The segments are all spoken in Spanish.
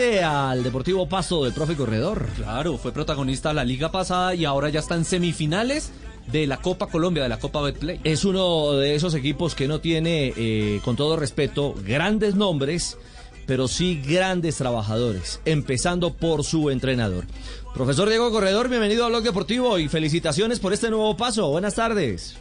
al Deportivo Pasto del profe Corredor. Claro, fue protagonista la liga pasada y ahora ya está en semifinales de la Copa Colombia, de la Copa Betplay. Es uno de esos equipos que no tiene, eh, con todo respeto, grandes nombres, pero sí grandes trabajadores, empezando por su entrenador. Profesor Diego Corredor, bienvenido a Blog Deportivo y felicitaciones por este nuevo paso. Buenas tardes.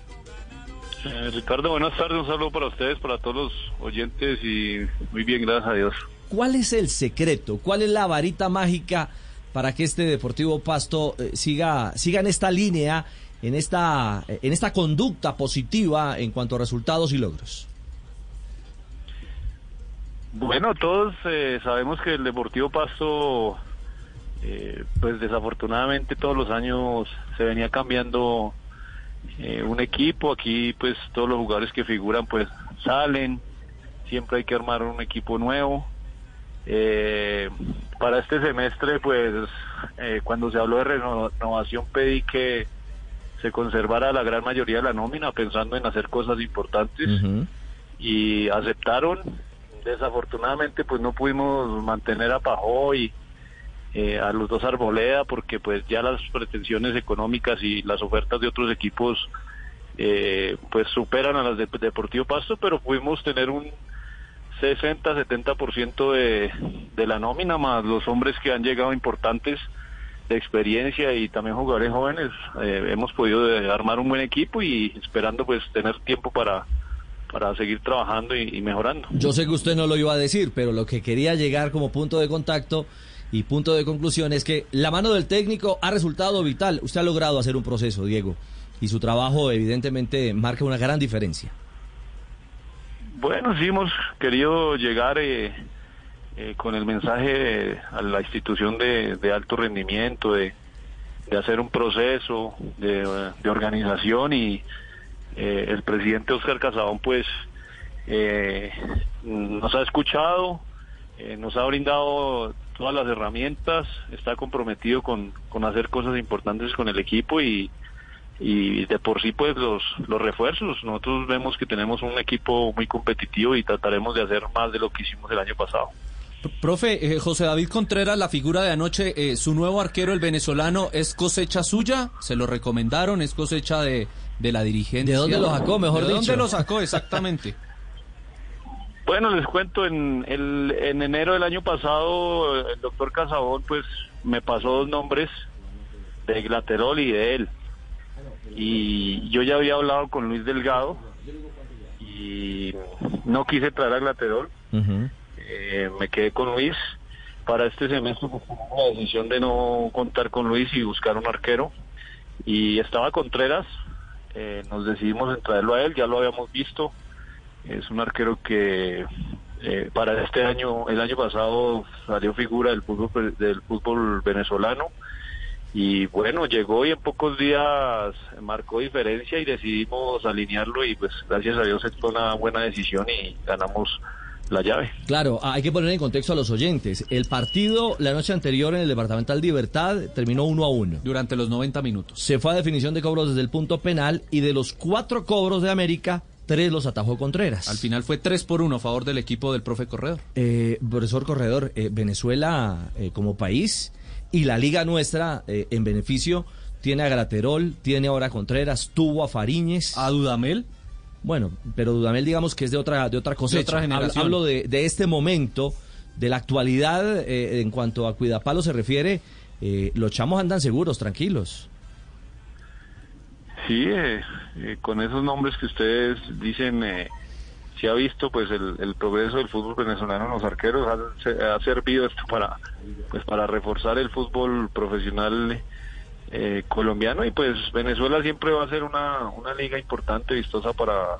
Eh, Ricardo, buenas tardes. Un saludo para ustedes, para todos los oyentes y muy bien, gracias a Dios. ¿Cuál es el secreto? ¿Cuál es la varita mágica para que este Deportivo Pasto eh, siga, siga en esta línea, en esta, en esta conducta positiva en cuanto a resultados y logros? Bueno, todos eh, sabemos que el Deportivo Pasto, eh, pues desafortunadamente todos los años se venía cambiando eh, un equipo. Aquí, pues todos los jugadores que figuran, pues salen. Siempre hay que armar un equipo nuevo. Eh, para este semestre, pues eh, cuando se habló de renovación pedí que se conservara la gran mayoría de la nómina pensando en hacer cosas importantes y aceptaron. Desafortunadamente, pues no pudimos mantener a Pajó y eh, a los dos Arboleda porque pues ya las pretensiones económicas y las ofertas de otros equipos eh, pues superan a las de Deportivo Pasto, pero pudimos tener un 60-70% de, de la nómina, más los hombres que han llegado importantes de experiencia y también jugadores jóvenes, eh, hemos podido eh, armar un buen equipo y esperando pues tener tiempo para, para seguir trabajando y, y, mejorando. Yo sé que usted no lo iba a decir, pero lo que quería llegar como punto de contacto y punto de conclusión es que la mano del técnico ha resultado vital. Usted ha logrado hacer un proceso, Diego, y su trabajo evidentemente marca una gran diferencia. Bueno, sí hemos querido llegar eh, eh, con el mensaje a la institución de, de alto rendimiento, de, de, hacer un proceso de, organización y eh, el presidente Oscar Casabón pues eh, nos ha escuchado, eh, nos ha brindado todas las herramientas, está comprometido con, con hacer cosas importantes con el equipo y, y de por sí pues los, los refuerzos. Nosotros vemos que tenemos un equipo muy competitivo y trataremos de hacer más de lo que hicimos el año pasado. Profe, eh, José David Contreras, la figura de anoche, eh, su nuevo arquero, el venezolano, ¿es cosecha suya? ¿Se lo recomendaron? ¿Es cosecha de, de la dirigencia? ¿De dónde lo sacó, mejor ¿De dicho? dónde lo sacó exactamente? Bueno, les cuento, en, el, en enero del año pasado, el doctor Casabón pues me pasó dos nombres de Glaterol y de él. Y yo ya había hablado con Luis Delgado y no quise traer a Glaterol. Uh -huh. eh, me quedé con Luis. Para este semestre pues, la decisión de no contar con Luis y buscar un arquero. Y estaba Contreras, eh, nos decidimos en traerlo a él, ya lo habíamos visto. Es un arquero que eh, para este año, el año pasado salió figura del fútbol, del fútbol venezolano y bueno, llegó y en pocos días marcó diferencia y decidimos alinearlo y pues gracias a Dios fue una buena decisión y ganamos la llave. Claro, hay que poner en contexto a los oyentes. El partido la noche anterior en el Departamental Libertad terminó uno a uno. Durante los 90 minutos. Se fue a definición de cobros desde el punto penal y de los cuatro cobros de América, tres los atajó Contreras. Al final fue tres por uno a favor del equipo del profe Corredor. Eh, profesor Corredor, eh, Venezuela eh, como país y la liga nuestra eh, en beneficio tiene a Graterol, tiene ahora a Contreras, tuvo a Fariñez. ¿A Dudamel? Bueno, pero Dudamel digamos que es de otra, de otra cosecha. De otra generación. Hablo de, de, este momento, de la actualidad, eh, en cuanto a Cuidapalo se refiere, eh, los chamos andan seguros, tranquilos. Sí, eh, con esos nombres que ustedes dicen, se ha visto pues el, el, progreso del fútbol venezolano en los arqueros, ha, ha, servido esto para, pues, para reforzar el fútbol profesional eh, colombiano y pues Venezuela siempre va a ser una, una liga importante, vistosa para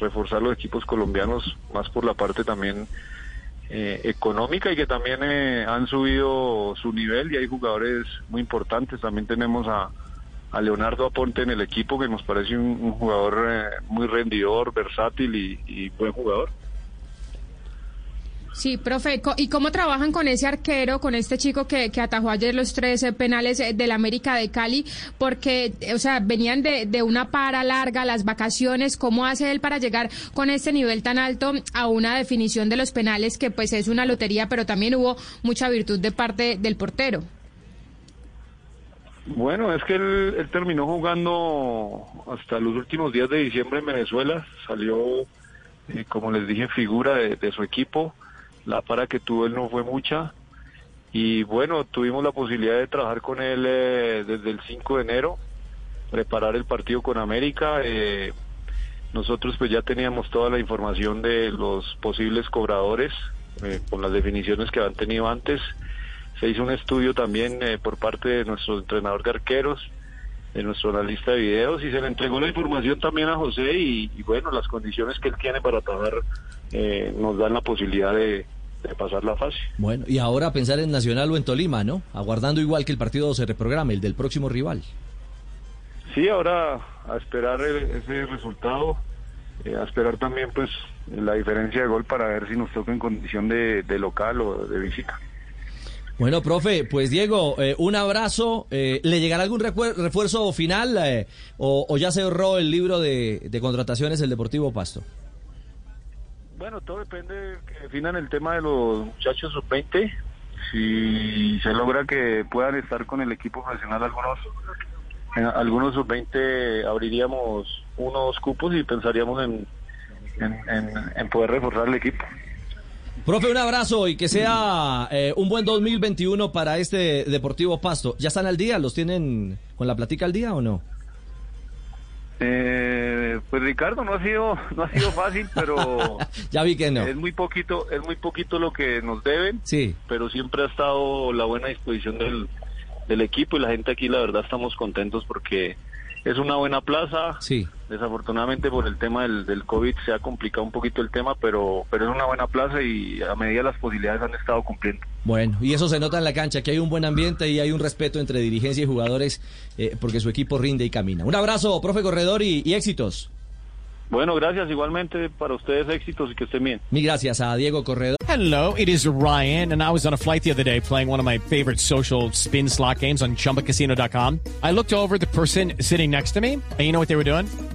reforzar los equipos colombianos, más por la parte también eh, económica y que también eh, han subido su nivel y hay jugadores muy importantes. También tenemos a, a Leonardo Aponte en el equipo que nos parece un, jugador muy rendidor, versátil y, buen jugador. Sí, profe, ¿y cómo trabajan con ese arquero, con este chico que, que atajó ayer los tres eh, penales eh, del América de Cali? Porque, o sea, venían de, de una para larga, las vacaciones, ¿cómo hace él para llegar con este nivel tan alto a una definición de los penales que pues es una lotería, pero también hubo mucha virtud de parte del portero? Bueno, es que él, terminó jugando hasta los últimos días de diciembre en Venezuela, salió, eh, como les dije, figura de su equipo la para que tuvo él no fue mucha. Y bueno, tuvimos la posibilidad de trabajar con él eh, desde el 5 de enero, preparar el partido con América. Eh, nosotros pues ya teníamos toda la información de los posibles cobradores, eh, con las definiciones que han tenido antes. Se hizo un estudio también por parte de nuestro entrenador de arqueros, de nuestro analista de videos, y se le entregó la información también a José y, bueno, las condiciones que él tiene para trabajar nos dan la posibilidad de, de pasar la fase. Bueno, y ahora pensar en Nacional o en Tolima, ¿no? Aguardando igual que el partido se reprograme, el del próximo rival. Sí, ahora a esperar ese resultado, eh, a esperar también pues la diferencia de gol para ver si nos toca en condición de, local o de visita. Bueno, profe, pues Diego, eh, un abrazo. Eh, ¿Le llegará algún refuerzo final o, o, ya cerró el libro de, contrataciones el Deportivo Pasto? Bueno, todo depende que definan el tema de los muchachos sub-20. Si se logra que puedan estar con el equipo profesional algunos algunos sub-20 abriríamos unos cupos y pensaríamos en, en, poder reforzar el equipo. Profe, un abrazo y que sea eh, un buen 2021 para este Deportivo Pasto. ¿Ya están al día? ¿Los tienen con la platica al día o no? Eh, pues Ricardo no ha sido no ha sido fácil, pero ya vi que no. Es muy poquito es muy poquito lo que nos deben. Sí. Pero siempre ha estado la buena disposición del del equipo y la gente aquí la verdad estamos contentos porque es una buena plaza. Sí. Desafortunadamente por el tema del, del COVID se ha complicado un poquito el tema, pero, pero es una buena plaza y a medida las posibilidades han estado cumpliendo. Bueno, y eso se nota en la cancha, que hay un buen ambiente y hay un respeto entre dirigencia y jugadores eh, porque su equipo rinde y camina. Un abrazo, profe Corredor, y éxitos. Bueno, gracias igualmente para ustedes éxitos y que estén bien. Mil gracias a Diego Corredor. Hello, it is Ryan and I was on a flight the other day playing one of my favorite social spin slot games on chumbacasino.com. I looked over the person sitting next to me and you know what they were doing?